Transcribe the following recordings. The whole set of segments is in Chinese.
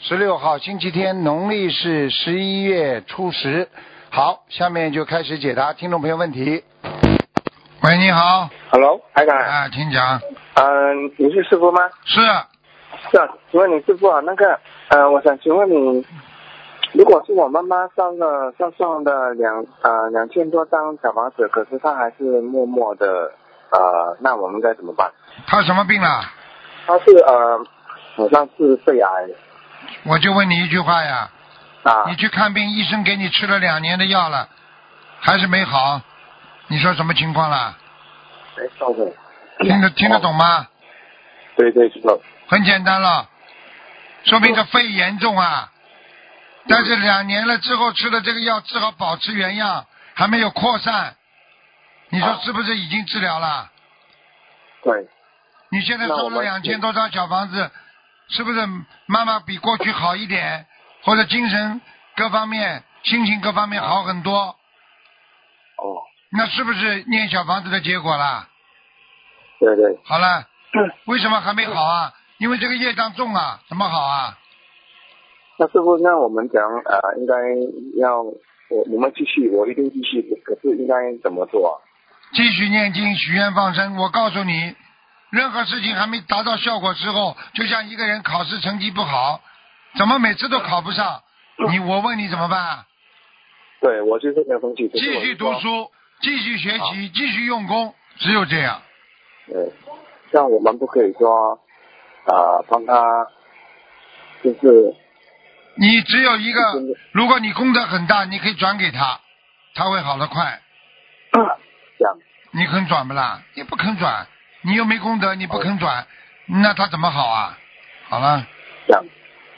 十六号，星期天，农历是十一月初十。好，下面就开始解答听众朋友问题。喂，你好，Hello，台长。啊，请讲。嗯、你是师傅吗？是，是啊，请问你师傅啊，那个，呃，我想请问你，如果是我妈妈上了上送的两呃两千多张小房子，可是她还是默默的呃，那我们该怎么办？她什么病了？她是呃，好像是肺癌我就问你一句话呀，啊你去看病，医生给你吃了两年的药了，还是没好，你说什么情况了？哎，稍等，听得听得懂吗？对对知道，很简单了，说明这肺严重啊。但是两年了之后吃的这个药治好保持原样，还没有扩散，你说啊是不是已经治疗了？对，你现在收了两千多张小房子，是不是妈妈比过去好一点，或者精神各方面、心情各方面好很多？哦，那是不是念小房子的结果啦？对对，好了，嗯 为什么还没好啊？因为这个业障重啊，怎么好啊？那师傅，那我们讲呃，应该要我我们继续，我一定继续，可是应该怎么做啊？继续念经、许愿、放生。我告诉你，任何事情还没达到效果之后，就像一个人考试成绩不好，怎么每次都考不上？你我问你怎么办啊？对，我就是没有放弃，继续读书，继续学习，继续用功，只有这样。对，像我们不可以说，啊、帮他，就是你只有一个，如果你功德很大，你可以转给他，他会好得快。这样，你肯转不啦？你不肯转，你又没功德，你不肯转，那他怎么好啊？好了，这样，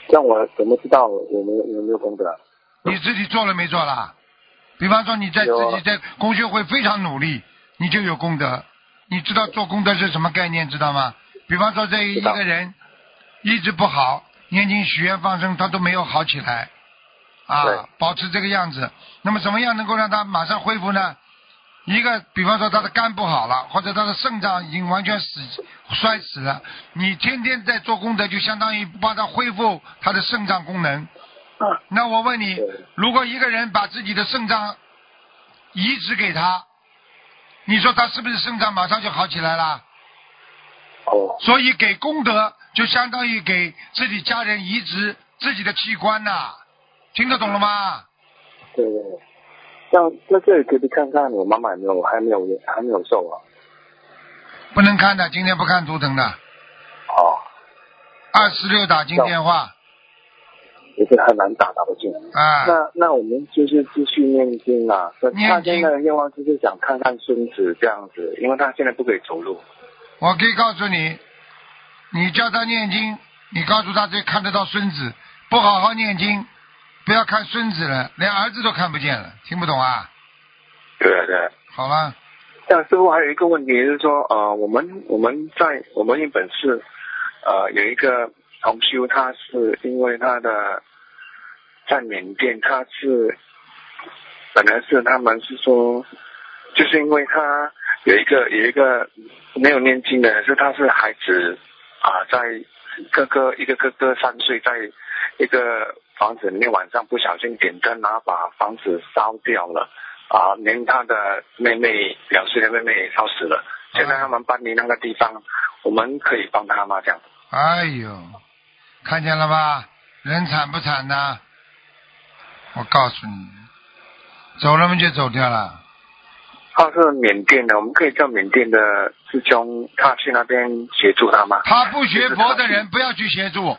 这样我怎么知道我没有有没有功德？你自己做了没做啦？比方说你在自己在公学会非常努力，你就有功德。你知道做功德是什么概念，知道吗？比方说这一个人一直不好，念经许愿放生，他都没有好起来，啊，保持这个样子。那么怎么样能够让他马上恢复呢？一个，比方说他的肝不好了，或者他的肾脏已经完全死衰死了，你天天在做功德，就相当于帮他恢复他的肾脏功能。那我问你，如果一个人把自己的肾脏移植给他，你说他是不是肾脏马上就好起来了？哦，所以给功德就相当于给自己家人移植自己的器官呐、听得懂了吗？对对对，像在这里可以看看我妈妈有没有还没有还没有瘦啊？不能看的，今天不看图腾的。哦，二四六打进电话也是很难打到进。啊，那那我们就是继续念经啊。那念经他现在的愿望就是想看看孙子这样子，因为他现在不可以走路。我可以告诉你，你叫他念经，你告诉他这看得到孙子，不好好念经，不要看孙子了，连儿子都看不见了，听不懂啊？对啊对啊。好了，像师傅还有一个问题就是说，呃，我们我们在我们日本是呃有一个同修，他是因为他的在缅甸，他是本来是他们是说，就是因为他有一个有一个没有念经的，是他是孩子啊、在哥哥一个哥哥三岁，在一个房子里面晚上不小心点灯，然后把房子烧掉了。啊，连他的妹妹两岁的妹妹也烧死了。现在他们搬离那个地方，我们可以帮他吗？这样？哎呦，看见了吧？人惨不惨呢？我告诉你，走了嘛就走掉了。他是缅甸的，我们可以叫缅甸的师兄，他去那边协助他吗？他不学佛的人不要去协助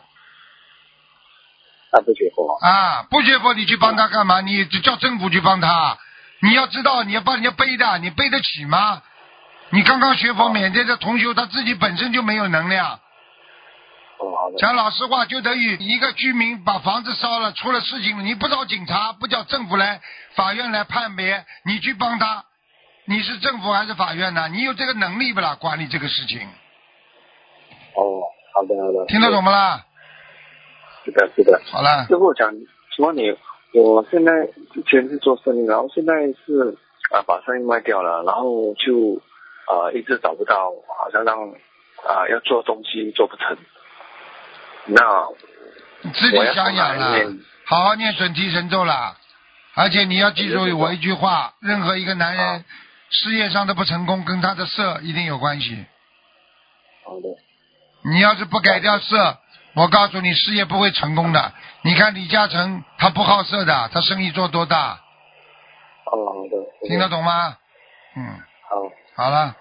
他不学佛。啊！不学佛你去帮他干嘛？你叫政府去帮他。你要知道，你要帮人家背的，你背得起吗？你刚刚学佛，缅甸的同修他自己本身就没有能量。讲老实话，就等于一个居民把房子烧了，出了事情了，你不找警察，不叫政府来法院来判别，你去帮他，你是政府还是法院呢？你有这个能力不啦？管理这个事情，哦，好的好的。听得懂不啦？是的，是的。好了，师傅讲请问你，我现在之前是做生意，然后现在是啊、把生意卖掉了，然后就啊、一直找不到，好像让啊、要做东西做不成。那你自己想想好好念准提神咒了。而且你要记住我一句话：任何一个男人啊事业上的不成功，跟他的色一定有关系。好的，你要是不改掉色，我告诉你，事业不会成功的。你看李嘉诚，他不好色的，他生意做多大？听得懂吗？嗯，好，好了，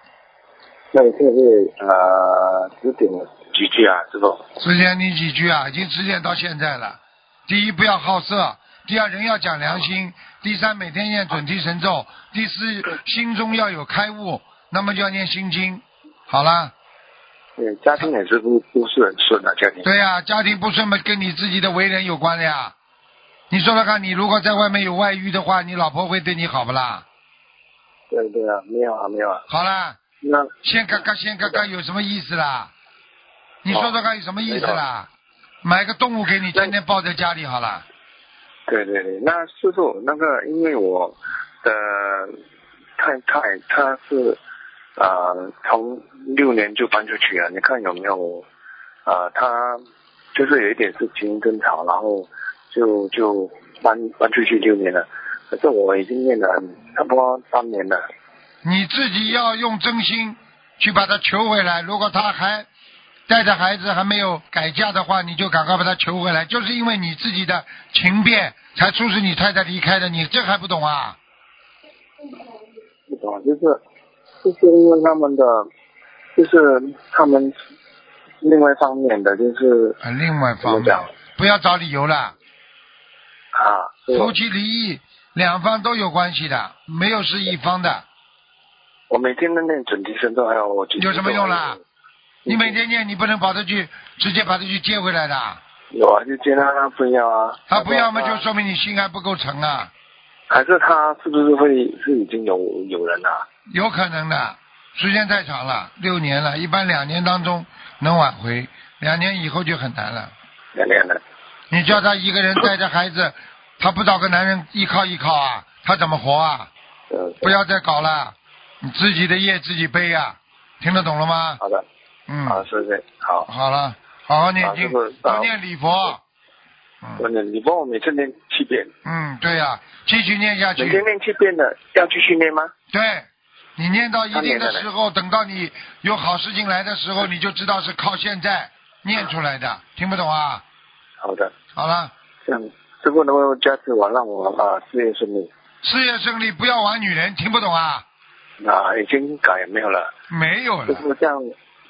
那你现在呃指点了几句啊，师傅？指点你几句啊，已经指点到现在了。第一，不要好色；第二，人要讲良心；第三，每天念准提神咒；第四，心中要有开悟，那么就要念心经。好了，对，家庭也是不不是很顺啊，家庭。对呀、家庭不顺嘛，跟你自己的为人有关的呀。你说说看，你如果在外面有外遇的话，你老婆会对你好不啦？对对啊，没有啊，没有啊。好啦，那先看看，先看看有什么意思啦？你说说看有什么意思啦？买个动物给你，天天抱在家里好了。对对对，那师傅那个，因为我的太太她是呃从六年就搬出去了，你看有没有呃他就是有一点事情争吵，然后就就搬搬出去六年了，可是我已经念了差不多三年了。你自己要用真心去把他求回来。如果他还带着孩子还没有改嫁的话，你就赶快把他求回来。就是因为你自己的情变，才促使你太太离开的。你这还不懂啊？不懂，就是就是因为他们的，就是他们另外一方面的，就是啊，另外方面不要找理由了。啊，夫妻离异，两方都有关系的，没有是一方的。我每天都念准提神咒，还有我有什么用啦？你每天念，你不能把他去直接把他去接回来的。有啊，就接他，他不要啊。他不要嘛，就说明你心还不够诚啊，还是他是不是会是已经有有人啊？有可能的。时间太长了，六年了，一般两年当中能挽回，两年以后就很难了。两年了，你叫他一个人带着孩子，他不找个男人依靠依靠啊，他怎么活啊？呃，不要再搞了，你自己的业自己背啊、听得懂了吗？好的，嗯，好，谢谢，好。好了，好好念经，多念礼佛。我嗯念，你帮我每次念七遍，嗯，对呀、继续念下去。每天念七遍的，要继续念吗？对，你念到一定的时候，等到你有好事情来的时候，你就知道是靠现在念出来的。听不懂啊？好的，好了，这样师傅能不能加持我，让我啊事业顺利？事业顺利，不要玩女人，听不懂啊？啊，已经改没有了，没有了，师傅这样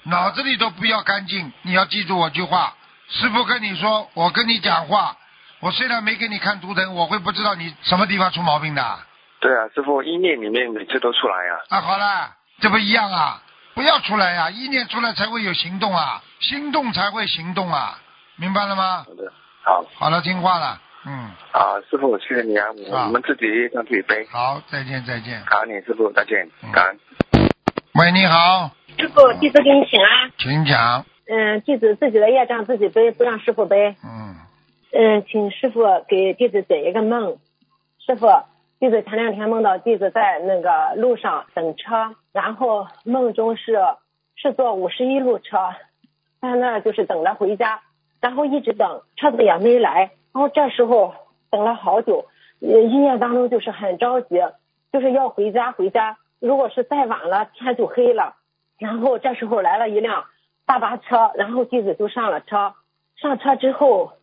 脑子里都不要干净。你要记住我句话，师傅跟你说，我跟你讲话，我虽然没给你看图腾，我会不知道你什么地方出毛病的。对啊，师傅意念里面每次都出来啊。啊，好了，这不一样啊！不要出来呀、意念出来才会有行动啊，心动才会行动啊，明白了吗？好的，好好了，听话了，嗯，啊，师傅谢谢你啊，我啊我们自己让自己背。好，再见再见。感恩你师傅，再见嗯，感恩。喂，你好，师傅，弟子给你请安。请讲。嗯，弟子自己的业障自己背，不让师傅背。嗯，嗯，请师傅给弟子解一个梦。师傅，弟子前两天梦到弟子在那个路上等车，然后梦中是是坐五十一路车，在那儿就是等着回家，然后一直等，车子也没来，然后这时候等了好久，呃，意念当中就是很着急，就是要回家回家，如果是再晚了天就黑了，然后这时候来了一辆大巴车，然后弟子就上了车，上车之后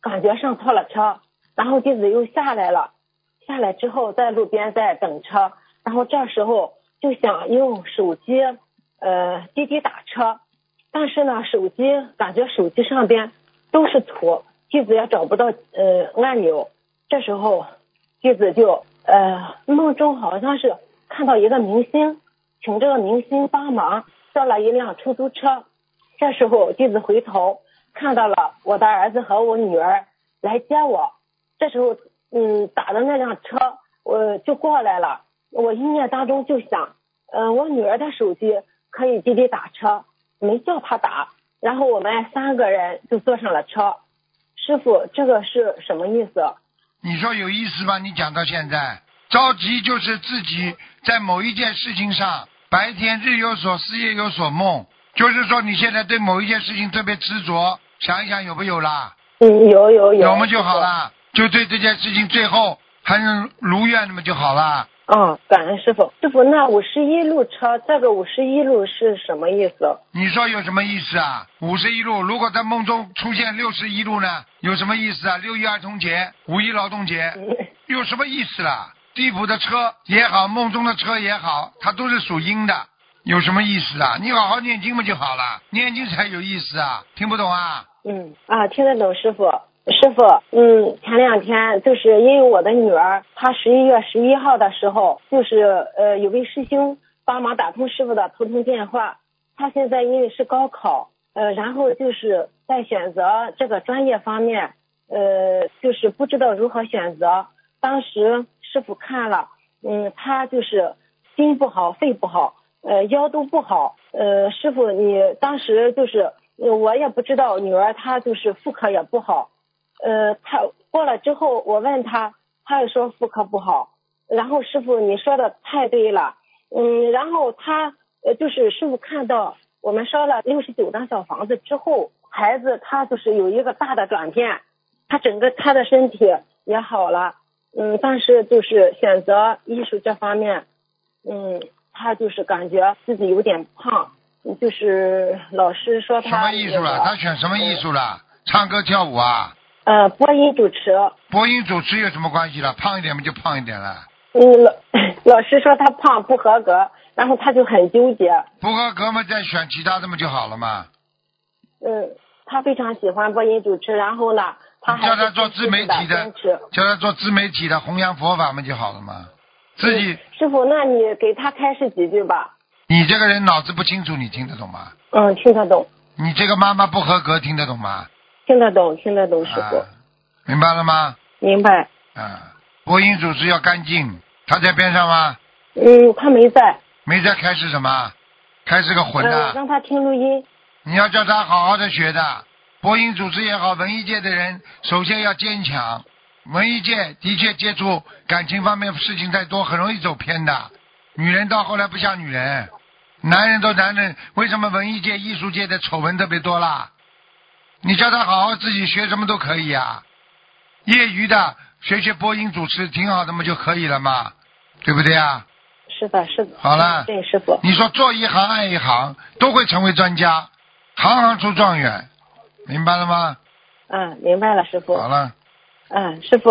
感觉上错了车，然后弟子又下来了，下来之后在路边在等车，然后这时候就想用手机呃滴滴打车，但是呢手机感觉手机上边都是图，弟子也找不到呃按钮，这时候弟子就呃梦中好像是看到一个明星，请这个明星帮忙叫了一辆出租车，这时候弟子回头看到了我的儿子和我女儿来接我，这时候嗯打的那辆车我就过来了，我意念当中就想，嗯、我女儿的手机可以滴滴打车，没叫她打，然后我们三个人就坐上了车。师傅，这个是什么意思？你说有意思吗？你讲到现在，着急就是自己在某一件事情上，白天日有所思，夜有所梦，就是说你现在对某一件事情特别执着，想一想有没有啦？嗯，有有有。有么就好了，就对这件事情最后还能如愿，那么就好了。嗯，感恩师傅。师傅，那五十一路车，这个五十一路是什么意思？你说有什么意思啊？五十一路，如果在梦中出现六十一路呢？有什么意思啊？六一儿童节、五一劳动节，有什么意思啦？地府的车也好，梦中的车也好，它都是属阴的，有什么意思啊？你好好念经不就好了？念经才有意思啊！听不懂啊？嗯啊，听得懂师傅。师傅，嗯，前两天就是因为我的女儿，她十一月十一号的时候，就是呃有位师兄帮忙打通师傅的头通电话，她现在因为是高考，呃，然后就是在选择这个专业方面，呃，就是不知道如何选择。当时师傅看了，嗯，她就是心不好，肺不好，呃，腰都不好，呃，师傅你当时就是。我也不知道女儿她就是妇科也不好，呃，他过了之后我问他，他也说妇科不好。然后师傅你说的太对了，嗯，然后他呃就是师傅看到我们烧了六十九张小房子之后，孩子他就是有一个大的转变，他整个他的身体也好了，嗯，但是就是选择艺术这方面，嗯，他就是感觉自己有点胖。就是老师说他什么艺术了？他选什么艺术了？唱歌跳舞啊？呃，播音主持。播音主持有什么关系了？胖一点不就胖一点了？嗯，老 老师说他胖不合格，然后他就很纠结。不合格嘛，再选其他的嘛就好了嘛。嗯，他非常喜欢播音主持，然后呢，他还叫他做自媒体的，叫他做自媒体的弘扬佛法嘛就好了嘛。自己、嗯师傅，那你给他开示几句吧。你这个人脑子不清楚，你听得懂吗？嗯，听得懂，你这个妈妈不合格，听得懂吗？听得懂，听得懂，师傅，啊，明白了吗？明白。啊，播音主持要干净，他在边上吗？嗯，他没在。没在开始什么？开始个混嗯，的。让他听录音。你要叫他好好的学的，播音主持也好，文艺界的人首先要坚强。文艺界的确接触感情方面事情太多，很容易走偏的。女人到后来不像女人，男人都男人，为什么文艺界、艺术界的丑闻特别多啦？你叫他好好自己学什么都可以啊、业余的学学播音主持挺好的嘛就可以了嘛，对不对啊？是的，是的。好了对，师傅。你说做一行爱一行，都会成为专家，行行出状元，明白了吗？嗯，明白了，师傅。好了，嗯，师傅，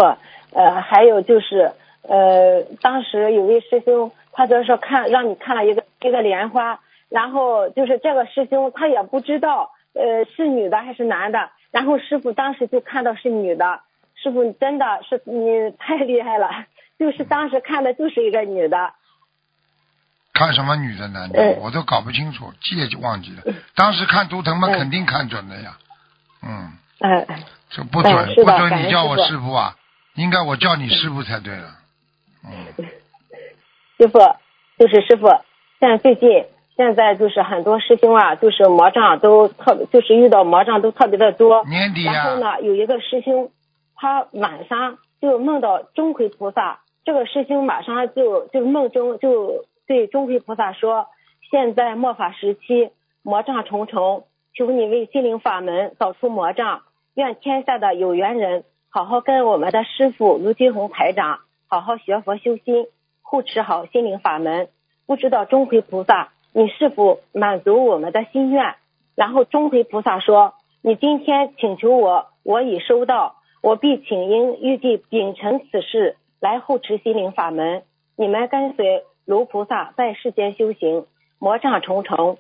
呃，还有就是，呃，当时有位师兄，他就是说看让你看了一个一个莲花，然后就是这个师兄他也不知道，呃，是女的还是男的，然后师傅当时就看到是女的，师傅真的是你太厉害了，就是当时看的就是一个女的，看什么女的男的，嗯我都搞不清楚，记也就忘记了。当时看图腾嘛，嗯肯定看准了呀。嗯，嗯、这不准，嗯不准你叫我师傅师傅啊，应该我叫你师傅才对了。嗯，师傅，就是师傅，像最近现在就是很多师兄啊，就是魔障都特别，就是遇到魔障都特别的多。年底啊、然后呢，有一个师兄，他晚上就梦到钟馗菩萨，这个师兄马上就就梦中就对钟馗菩萨说：“现在末法时期，魔障重重，求你为心灵法门扫除魔障，愿天下的有缘人好好跟我们的师傅卢金红台长好好学佛修心，护持好心灵法门。不知道钟馗菩萨，你是否满足我们的心愿？”然后钟馗菩萨说：“你今天请求我，我已收到，我必请缨预计秉承此事来护持心灵法门。你们跟随卢菩萨在世间修行，魔障重重，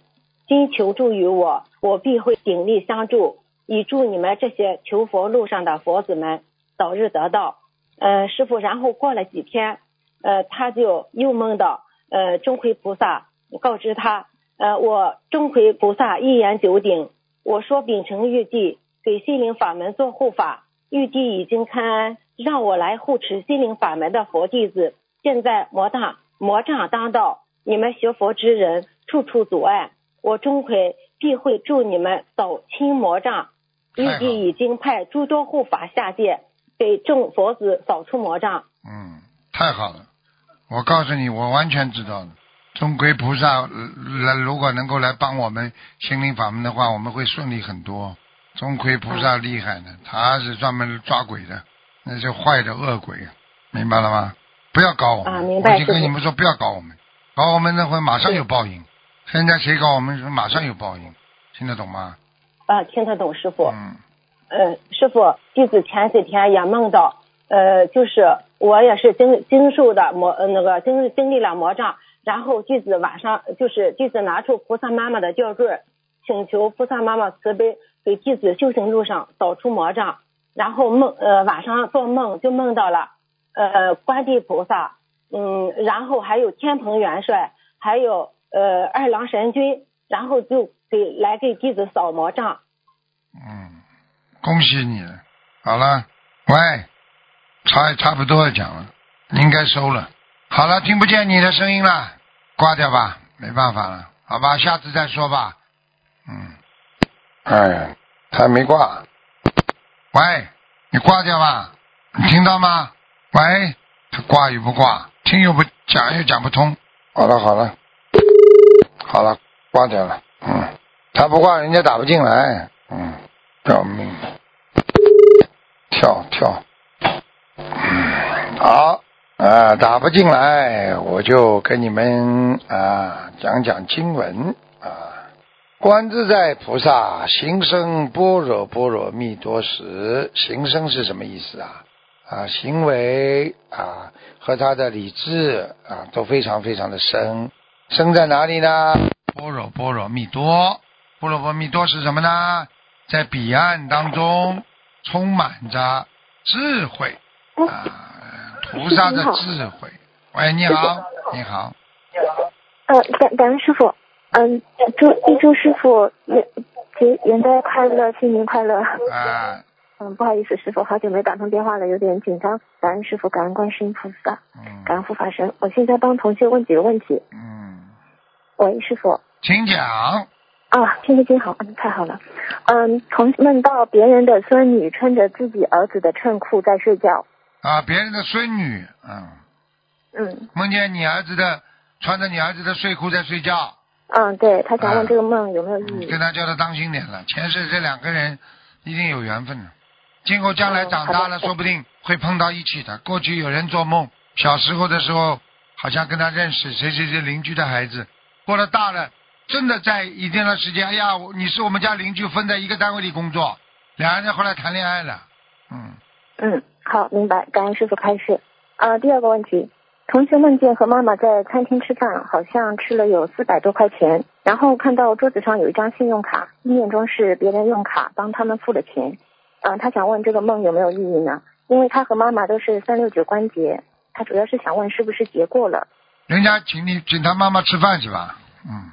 今求助于我，我必会鼎力相助，以助你们这些求佛路上的佛子们早日得道。”呃，师傅，然后过了几天，呃，他就又梦到呃钟馗菩萨告知他，呃，我钟馗菩萨一言九鼎，我说秉承玉帝，给心灵法门做护法。玉帝已经开恩，让我来护持心灵法门的佛弟子。现在魔大魔障当道，你们学佛之人处处阻碍，我钟馗必会助你们扫清魔障。玉帝已经派诸多护法下界，给众佛子扫除魔障。嗯，太好了！我告诉你，我完全知道了。钟馗菩萨呃来，如果能够来帮我们心灵法门的话，我们会顺利很多。钟馗菩萨厉害的，他是专门抓鬼的，那些坏的恶鬼，明白了吗？不要搞我们，啊明白我已经跟你们说不要搞我们，搞我们那会马上有报应。现在谁搞我们，马上有报应，听得懂吗？啊，听得懂师傅。嗯，呃，师傅，弟子前几天也梦到，呃，就是我也是经经受的魔，呃那个经经历了魔障，然后弟子晚上就是弟子拿出菩萨妈妈的吊坠，请求菩萨妈妈慈悲，给弟子修行路上扫除魔障。然后梦，呃，晚上做梦就梦到了，呃，观地菩萨，嗯，然后还有天蓬元帅，还有呃二郎神君，然后就给来给弟子扫魔障。嗯，恭喜你。好了，喂，差差不多要讲了，应该收了。好了，听不见你的声音了，挂掉吧，没办法了，好吧，下次再说吧。嗯，哎，他没挂。喂，你挂掉吧，你听到吗？喂，他挂与不挂？听又不讲又讲不通。好了好了，好了，挂掉了。嗯，他不挂，人家打不进来。嗯，要命！跳跳。嗯，好啊，打不进来，我就跟你们啊讲讲经文啊。观自在菩萨行深般若波罗蜜多时，行深是什么意思啊？啊，行为啊和他的理智啊都非常非常的深，深在哪里呢？般若波罗蜜多，般若波罗蜜多是什么呢？在彼岸当中充满着智慧啊，菩萨的智慧。喂，你好，你好，呃，感感恩师傅，嗯，祝预祝师傅元节元旦快乐，新年快乐。啊，嗯，不好意思，师傅，好久没打通电话了，有点紧张。感恩师傅，感恩观世音菩萨，嗯感恩护法神。我现在帮同学问几个问题。嗯，喂，师傅。请讲。啊，听得真好，嗯，太好了。嗯，同梦到别人的孙女穿着自己儿子的衬裤在睡觉。啊，别人的孙女，嗯，嗯。梦见你儿子的穿着你儿子的睡裤在睡觉，嗯，对他想啊问这个梦有没有意义？跟他叫他当心点了。前世这两个人一定有缘分的，今后将来长大了，说不定会碰到一起的。过去有人做梦，小时候的时候好像跟他认识，谁谁谁邻居的孩子，过了大了，真的在一定的时间，哎呀，你是我们家邻居，分在一个单位里工作，两个人后来谈恋爱了，嗯，嗯，好，明白。感恩师傅开示。啊，第二个问题，同学梦见和妈妈在餐厅吃饭，好像吃了有四百多块钱，然后看到桌子上有一张信用卡，意念中是别人用卡帮他们付的钱。嗯、他想问这个梦有没有意义呢？因为他和妈妈都是三六九关节，他主要是想问是不是结过了。人家请你请他妈妈吃饭是吧？嗯，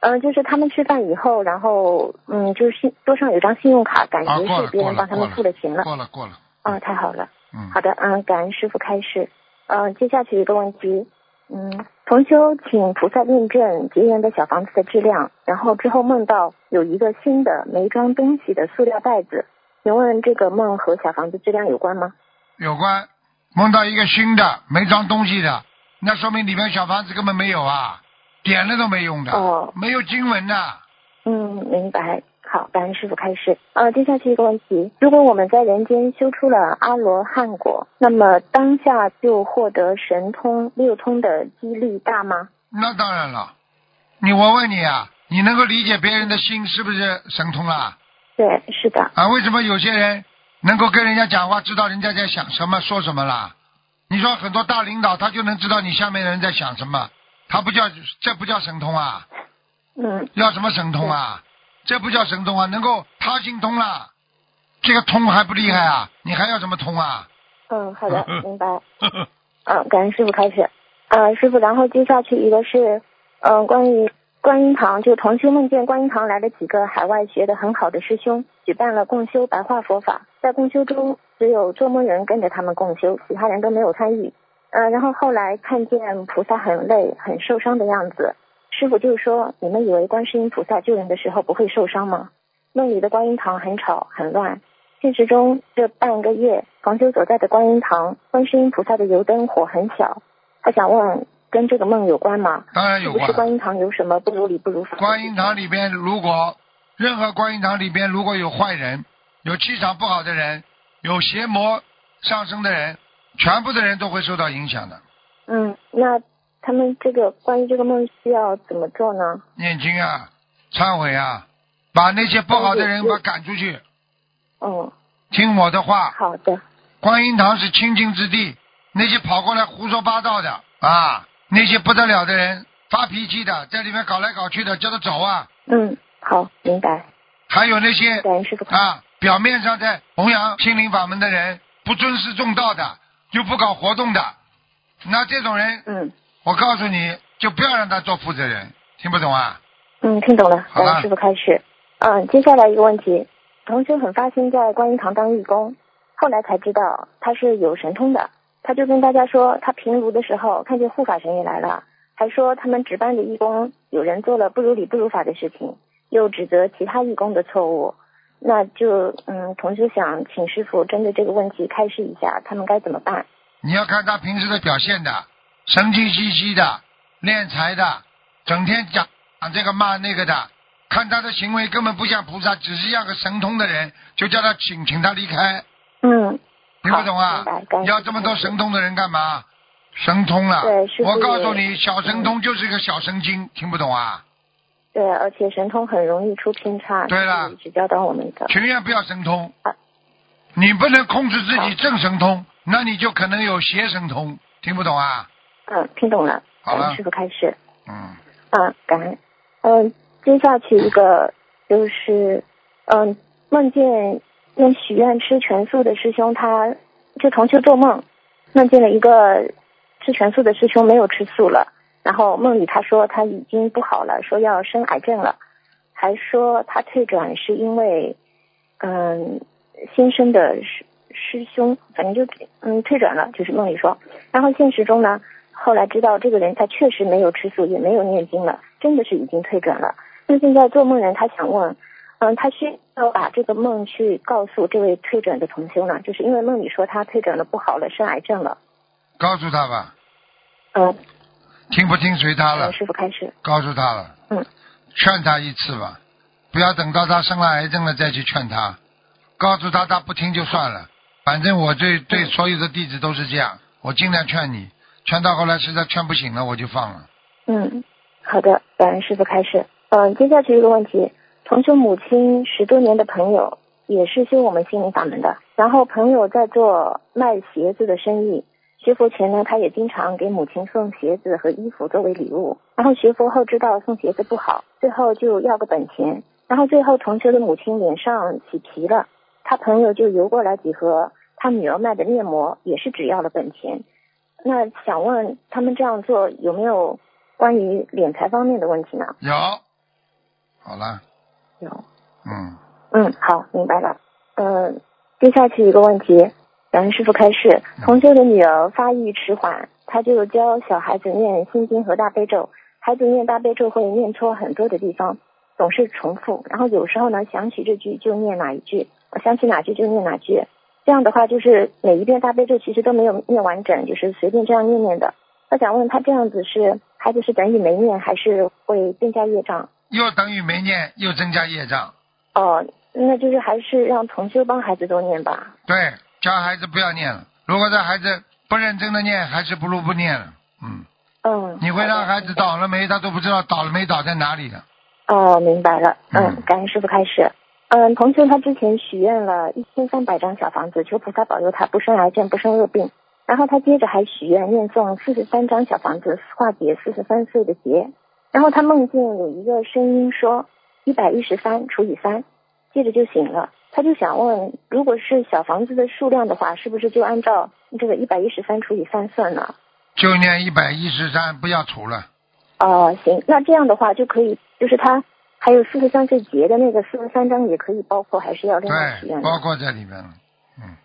嗯、就是他们吃饭以后，然后嗯，就是信桌上有张信用卡，感啊，觉是别人帮他们过付了钱了。过了过了，啊，太好了。嗯，好的，嗯，感恩师傅开示。嗯，接下去一个问题，嗯，同修请菩萨验证结缘的小房子的质量，然后之后梦到有一个新的没装东西的塑料袋子，请问这个梦和小房子质量有关吗？有关梦到一个新的没装东西的，那说明里面小房子根本没有啊，点了都没用的，哦没有经文的。嗯，明白。好，感恩师傅开示。呃，接下去一个问题：如果我们在人间修出了阿罗汉果，那么当下就获得神通六通的几率大吗？那当然了，你我问你啊，你能够理解别人的心是不是神通啦？对，是的。啊，为什么有些人能够跟人家讲话，知道人家在想什么、说什么啦？你说很多大领导他就能知道你下面的人在想什么，他不叫这不叫神通啊？嗯，要什么神通啊？这不叫神通啊，能够他心通了，这个通还不厉害啊？你还要什么通啊？嗯，好的，明白。嗯，感恩师傅开始。呃，师傅，然后接下去一个是，嗯、关于观音堂，就同修梦见观音堂来了几个海外学的很好的师兄，举办了共修白话佛法，在共修中只有做梦人跟着他们共修，其他人都没有参与。呃，然后后来看见菩萨很累、很受伤的样子，师傅就是说：“你们以为观世音菩萨救人的时候不会受伤吗？”梦里的观音堂很吵很乱，现实中这半个月，房修所在的观音堂，观世音菩萨的油灯火很小。他想问，跟这个梦有关吗？当然有是不是。观音堂有什么不如理不如法？观音堂里边，如果任何观音堂里边如果有坏人、有气场不好的人、有邪魔上升的人，全部的人都会受到影响的。嗯，那他们这个关于这个梦需要怎么做呢？念经啊，忏悔啊，把那些不好的人嗯把赶出去，嗯，听我的话。好的，观音堂是清净之地，那些跑过来胡说八道的啊，那些不得了的人，发脾气的，在里面搞来搞去的，叫他走啊。嗯，好，明白。还有那些。啊，表面上在弘扬心灵法门的人，不尊师重道的，又不搞活动的，那这种人，嗯我告诉你，就不要让他做负责人，听不懂啊？嗯，听懂了，好了师傅开始。嗯，接下来一个问题，同学很发心在观音堂当义工，后来才知道他是有神通的，他就跟大家说，他平炉的时候看见护法神也来了，还说他们值班的义工有人做了不如理不如法的事情，又指责其他义工的错误。那就嗯，同学想请师傅针对这个问题开示一下，他们该怎么办？你要看他平时的表现的，神经兮兮的，敛财的，整天讲讲这个骂那个的，看他的行为根本不像菩萨，只是像个神通的人，就叫他请请他离开，嗯，听不懂啊？要这么多神通的人干嘛？神通了对师，傅我告诉你，小神通就是个小神经，听不懂啊？对，而且神通很容易出偏差，对了这是一直教导我们的。情愿不要神通。啊，你不能控制自己正神通，那你就可能有邪神通，听不懂啊？嗯，听懂了。好了师傅开始。嗯，啊，感恩。嗯，接下去一个就是，嗯，梦见用许愿吃全素的师兄他，就同修做梦，梦见了一个吃全素的师兄没有吃素了，然后梦里他说他已经不好了，说要生癌症了，还说他退转是因为，嗯，新生的师师兄，反正就嗯退转了，就是梦里说，然后现实中呢，后来知道这个人他确实没有吃素，也没有念经了，真的是已经退转了。那现在做梦人他想问，嗯，他需要把这个梦去告诉这位退转的同修呢？就是因为梦里说他退转了不好了，生癌症了。告诉他吧，嗯，听不听随他了嗯，。师傅开始。告诉他了，嗯，劝他一次吧，不要等到他生了癌症了再去劝他。告诉他他不听就算了，反正我对对所有的弟子都是这样，我尽量劝你，劝到后来实在劝不醒了我就放了。嗯，好的，感恩师傅开始。嗯，接下去一个问题，同修母亲十多年的朋友也是修我们心灵法门的，然后朋友在做卖鞋子的生意，学佛前呢，他也经常给母亲送鞋子和衣服作为礼物，然后学佛后知道送鞋子不好，最后就要个本钱，然后最后同修的母亲脸上起皮了，他朋友就邮过来几盒他女儿卖的面膜，也是只要了本钱。那想问他们这样做有没有关于敛财方面的问题呢？有，好了，有。嗯，嗯，好，明白了。嗯，接下去一个问题，感恩师傅开示。同修的女儿发育迟缓，他就教小孩子念心经和大悲咒。孩子念大悲咒会念错很多的地方，总是重复，然后有时候呢想起这句就念哪一句，想起哪句就念哪句。这样的话，就是每一遍大悲咒其实都没有念完整，就是随便这样念念的。我想问他这样子是孩子是等于没念，还是会增加业障？又等于没念，又增加业障。哦，那就是还是让同修帮孩子多念吧。对，教孩子不要念了。如果这孩子不认真的念，还是不如不念了。嗯，嗯，你会让孩子倒了霉，他都不知道倒了霉倒在哪里的。哦，明白了。嗯嗯，感恩师傅开始。嗯，同学他之前许愿了一千三百张小房子，求菩萨保佑他不生癌症、不生恶病。然后他接着还许愿念诵四十三张小房子，化解四十三岁的劫。然后他梦见有一个声音说一百一十三除以三，接着就醒了。他就想问，如果是小房子的数量的话，是不是就按照这个一百一十三除以三算呢？就念一百一十三，不要除了。哦，行，那这样的话就可以，就是他还有四十三岁结的那个四十三章也可以包括，还是要另外许对，愿的？包括在里面了。嗯，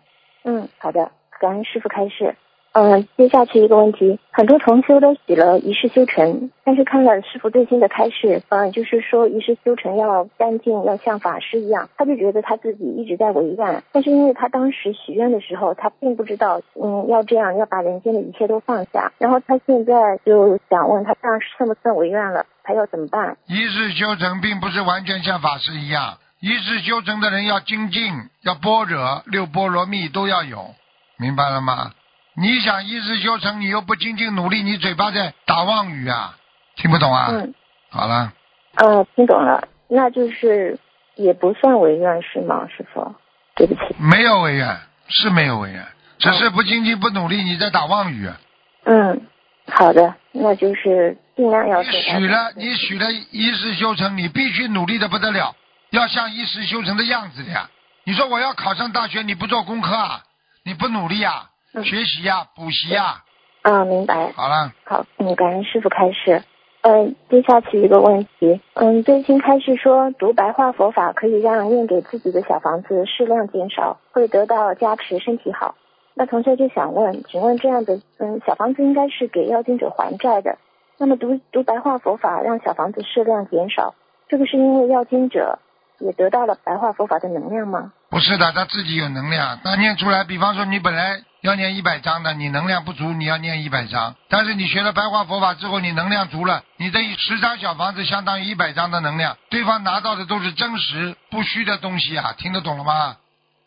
嗯，好的，感恩师傅开示。嗯，接下去一个问题，很多同修都许了一世修成，但是看了师傅最新的开示，嗯，就是说一世修成要干净，要像法师一样，他就觉得他自己一直在违愿，但是因为他当时许愿的时候，他并不知道，嗯，要这样，要把人间的一切都放下，然后他现在就想问他这样算不算违愿了？他要怎么办？一世修成并不是完全像法师一样，一世修成的人要精进，要般若，六波罗蜜都要有，明白了吗？你想一世修成，你又不精进努力，你嘴巴在打妄语啊，听不懂啊？嗯，好了，呃，听懂了，那就是也不算违愿是吗，师傅？对不起。没有违愿，是没有违愿，只是不精进不努力，你在打妄语。嗯，好的，那就是尽量要你许了，你许了一世修成，你必须努力的不得了，要像一世修成的样子的呀。你说我要考上大学，你不做功课啊，你不努力啊，嗯学习呀、补习呀、啊，明白。好了，好，嗯，感恩师傅开示。嗯，接下去一个问题，嗯，最近开示说读白话佛法可以让念给自己的小房子适量减少，会得到加持，身体好。那同学就想问，请问这样的嗯小房子应该是给要经者还债的，那么读读白话佛法让小房子适量减少，这个是因为要经者也得到了白话佛法的能量吗？不是的，他自己有能量，他念出来。比方说，你本来要念一百章的，你能量不足，你要念一百章。但是你学了白话佛法之后，你能量足了，你这十张小房子相当于一百张的能量，对方拿到的都是真实不虚的东西啊，听得懂了吗？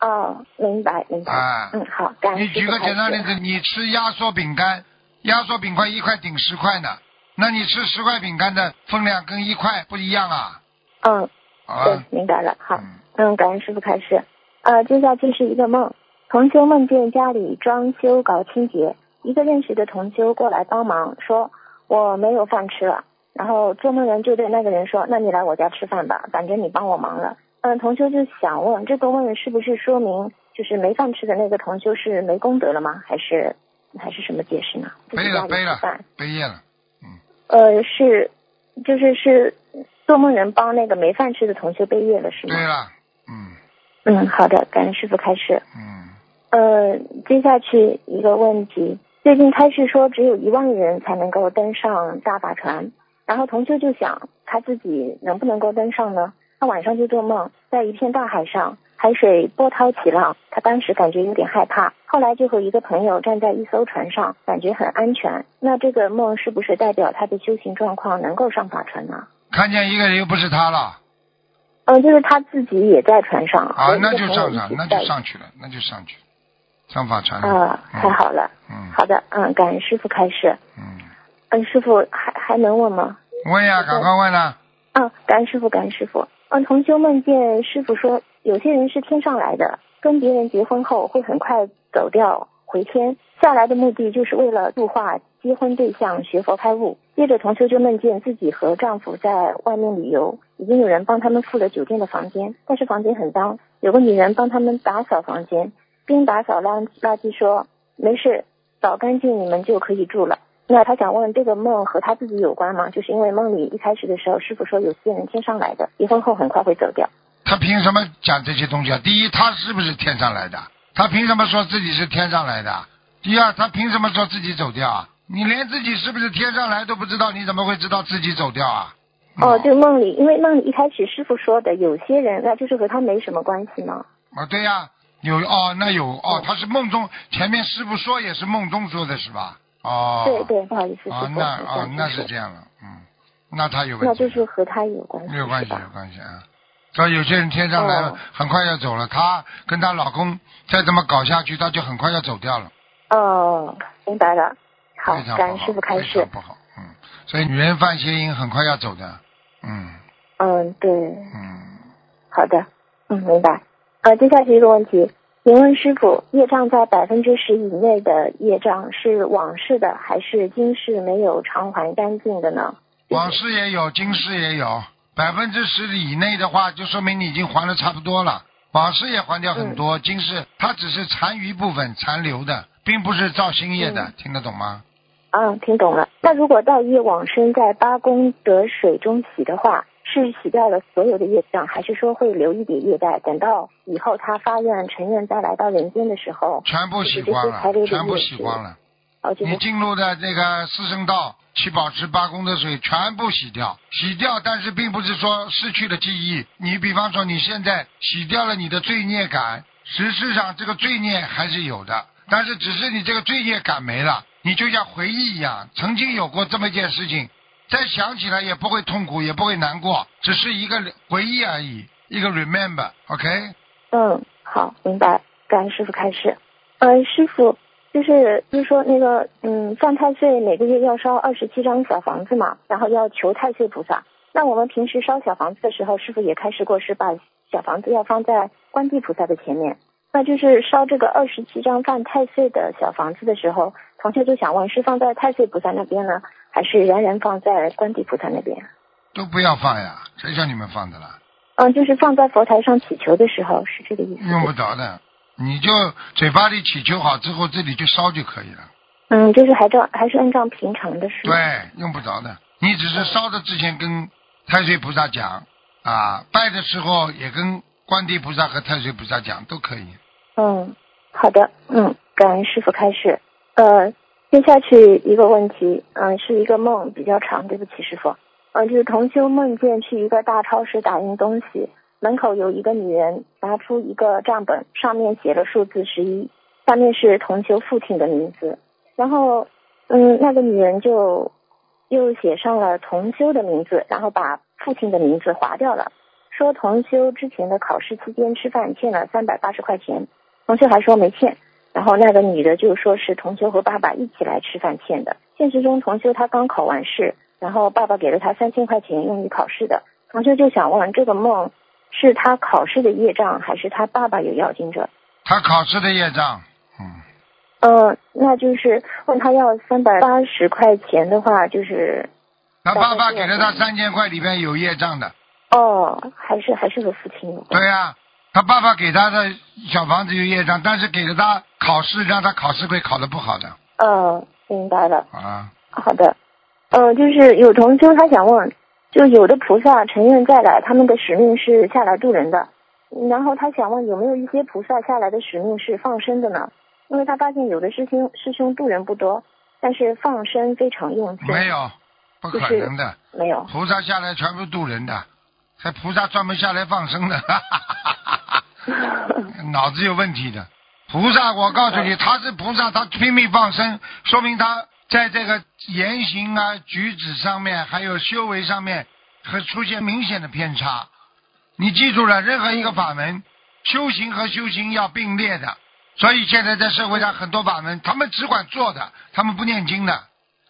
哦，明白明白。啊嗯，好，感谢你举个。简单例子，你吃压缩饼干，压缩饼干一块顶十块呢，那你吃十块饼干的分量跟一块不一样啊，嗯，对好了，，明白了。好，嗯嗯，感恩师傅开始。呃，接下来就是一个梦，同修梦见家里装修搞清洁，一个认识的同修过来帮忙，说我没有饭吃了。然后做梦人就对那个人说：“那你来我家吃饭吧，反正你帮我忙了。”嗯，同修就想问，这个问是不是说明就是没饭吃的那个同修是没功德了吗？还是还是什么解释呢？背了背了背业了，嗯呃，是就是是做梦人帮那个没饭吃的同修背业了是吗？对了，嗯嗯，好的，感恩师傅开示。嗯，呃，接下去一个问题，最近开始说只有一万人才能够登上大法船，然后同修就想他自己能不能够登上呢？他晚上就做梦，在一片大海上，海水波涛起浪，他当时感觉有点害怕，后来就和一个朋友站在一艘船上，感觉很安全。那这个梦是不是代表他的修行状况能够上法船呢？看见一个人又不是他了嗯，就是他自己也在船上，啊那就上上，那就上去了，那就上去了，上法船了，啊，太好了。嗯好的，嗯，感恩师傅开示。嗯，嗯，师傅还还能问吗？问呀，赶快问啊，嗯，感恩师傅，感恩师傅。嗯，同修梦见师傅说，有些人是天上来的，跟别人结婚后会很快走掉回天，下来的目的就是为了度化结婚对象学佛开悟。接着同修就梦见自己和丈夫在外面旅游，已经有人帮他们付了酒店的房间，但是房间很脏，有个女人帮他们打扫房间，边打扫垃垃圾说没事，扫干净你们就可以住了。那他想问这个梦和他自己有关吗？就是因为梦里一开始的时候，师傅说有些人天上来的，离婚后很快会走掉。他凭什么讲这些东西啊？第一，他是不是天上来的？他凭什么说自己是天上来的？第二，他凭什么说自己走掉啊？你连自己是不是天上来都不知道，你怎么会知道自己走掉啊？哦，就梦里，因为梦里一开始师傅说的，有些人那就是和他没什么关系嘛。啊，对呀、有哦，那有哦，他是梦中前面师傅说也是梦中说的是吧？哦，对对，不好意思，师啊，傅，那哦那是这样了，嗯，那他有问题，那就是和他有关系，没有关系，有关系啊。所以有些人天上来了，哦。很快要走了，她跟她老公再这么搞下去，她就很快要走掉了，哦，明白了。好感恩师傅开非示常。不好，嗯，所以女人犯邪淫很快要走的，嗯。嗯，对，嗯，好的，嗯，明白。呃，接下去一个问题，请问师傅，业障在百分之十以内的业障是往事的，还是今世没有偿还干净的呢？往事也有，今世也有，百分之十以内的话，就说明你已经还的差不多了。往事也还掉很多，今世它只是残余部分残留的，并不是造新业的，嗯听得懂吗？嗯，听懂了。那如果道业往生在八功德水中洗的话，是洗掉了所有的业障，还是说会留一点业债，等到以后他发愿成愿再来到人间的时候，全部洗光了，全部洗光了。哦，就是你进入的那个四圣道去保持八功德水，全部洗掉，洗掉，但是并不是说失去了记忆。你比方说你现在洗掉了你的罪孽感，实质上这个罪孽还是有的，但是只是你这个罪孽感没了，你就像回忆一样，曾经有过这么一件事情，再想起来也不会痛苦，也不会难过，只是一个回忆而已，一个 remember，OK？、嗯，好，明白。感恩师傅开始。呃，师傅就是就是说那个嗯，犯太岁每个月要烧二十七张小房子嘛，然后要求太岁菩萨。那我们平时烧小房子的时候，师傅也开示过，是把小房子要放在观地菩萨的前面。那就是烧这个二十七张犯太岁的小房子的时候，同学就想问，是放在太岁菩萨那边呢，还是仍然放在观地菩萨那边？都不要放呀，谁叫你们放的啦？嗯，就是放在佛台上祈求的时候，是这个意思。用不着的，你就嘴巴里祈求好之后，这里就烧就可以了。嗯，就是还照还是按照平常的是？对，用不着的。你只是烧的之前跟太岁菩萨讲啊，拜的时候也跟观地菩萨和太岁菩萨讲都可以。嗯，好的，嗯，感恩师傅开始。呃，接下去一个问题，嗯、是一个梦，比较长，对不起师傅。嗯、就是同修梦见去一个大超市打印东西，门口有一个女人拿出一个账本，上面写了数字十一，下面是同修父亲的名字，然后，嗯，那个女人就又写上了同修的名字，然后把父亲的名字划掉了。说同修之前的考试期间吃饭欠了三百八十块钱，同修还说没欠，然后那个女的就说是同修和爸爸一起来吃饭欠的。现实中同修他刚考完试，然后爸爸给了他三千块钱用于考试的。同修就想问，这个梦是他考试的业障，还是他爸爸有要经者？他考试的业障，嗯，嗯，那就是问他要三百八十块钱的话，就是他爸爸给了他三千块，里边有业障的。哦，还是还是和父亲有关。对呀、他爸爸给他的小房子有业障，但是给了他考试，让他考试会考的不好的嗯，明白了。啊。好的，嗯，就是有同修他想问，就有的菩萨成愿再来，他们的使命是下来渡人的，然后他想问有没有一些菩萨下来的使命是放生的呢？因为他发现有的师兄师兄渡人不多，但是放生非常用心。没有，不可能的。没有。菩萨下来全部渡人的，还菩萨专门下来放生的，脑子有问题的。菩萨，我告诉你，他是菩萨，他拼命放生，说明他在这个言行啊、举止上面，还有修为上面，和出现明显的偏差。你记住了，任何一个法门，修行和修行要并列的。所以现在在社会上很多法门，他们只管做的，他们不念经的；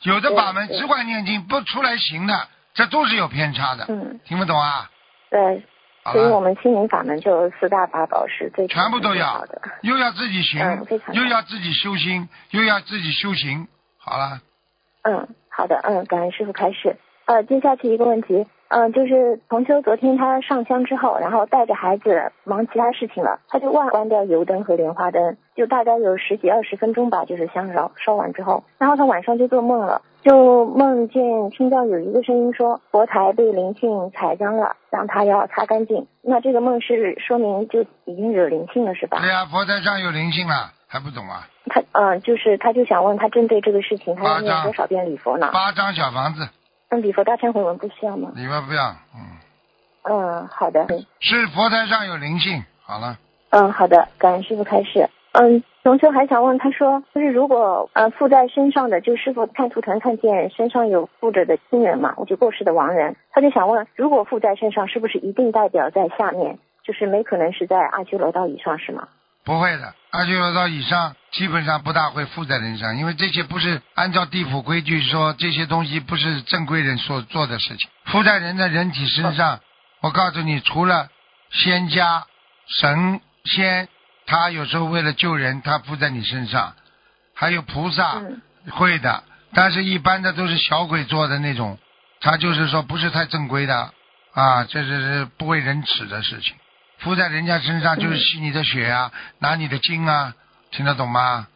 有的法门只管念经，不出来行的，这都是有偏差的。嗯，听不懂啊？对，好所以我，们心灵法门就四大法宝是最全部都要的。又要自己行又要自己修心，又要自己修行。好了，嗯，好的，嗯，感恩师傅开始。呃，接下去一个问题，嗯、就是同修昨天他上香之后，然后带着孩子忙其他事情了，他就忘关掉油灯和莲花灯，就大概有十几二十分钟吧，就是香烧烧完之后，然后他晚上就做梦了，就梦见听到有一个声音说佛台被灵性踩脏了，让他要擦干净。那这个梦是说明就已经有灵性了是吧？对呀、佛台上有灵性了，还不懂啊？他嗯、就是他就想问他针对这个事情，他要念多少遍礼佛呢？八张小房子，嗯，礼佛大忏悔文不需要吗？礼佛不要，嗯，嗯，好的。嗯是佛台上有灵性。好了，嗯，好的，感恩师傅开始。嗯，同学还想问，他说，就是如果呃附在身上的，就是否看图腾看见身上有附着的亲人嘛，我就过世的亡人，他就想问，如果附在身上，是不是一定代表在下面，就是没可能是在阿修罗道以上，是吗？不会的，阿修罗道以上基本上不大会附在人上，因为这些不是按照地府规矩说，这些东西不是正规人所做的事情。附在人的人体身上，我告诉你，除了仙家、神仙，他有时候为了救人，他附在你身上，还有菩萨、嗯会的，但是一般的都是小鬼做的那种，他就是说不是太正规的啊，这是不为人耻的事情。敷在人家身上就是吸你的血啊，拿你的精啊，听得懂吗？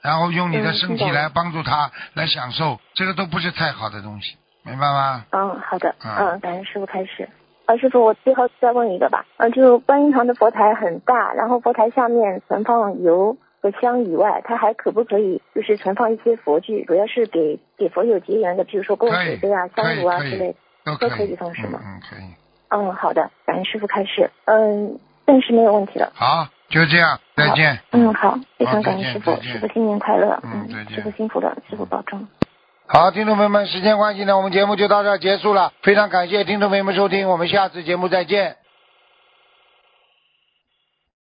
然后用你的身体来帮助他来享受，这个都不是太好的东西，明白吗？嗯，好的，嗯嗯，感恩师傅开始。呃，师傅，我最后再问一个吧。呃，就观音堂的佛台很大，然后佛台下面存放油和香以外，它还可不可以就是存放一些佛具，主要是给给佛友结缘的，比如说供水杯啊、香炉啊之类的。都都可以以放是吗嗯嗯，可以。嗯，好的，感恩师傅开示。嗯，暂时没有问题了。好，就这样，再见。嗯，好，非常感再见恩师傅师傅新年快乐。嗯师傅辛苦了，师傅保重。好，听众朋友们，时间关系呢，我们节目就到这结束了。非常感谢听众朋友们收听，我们下次节目再见。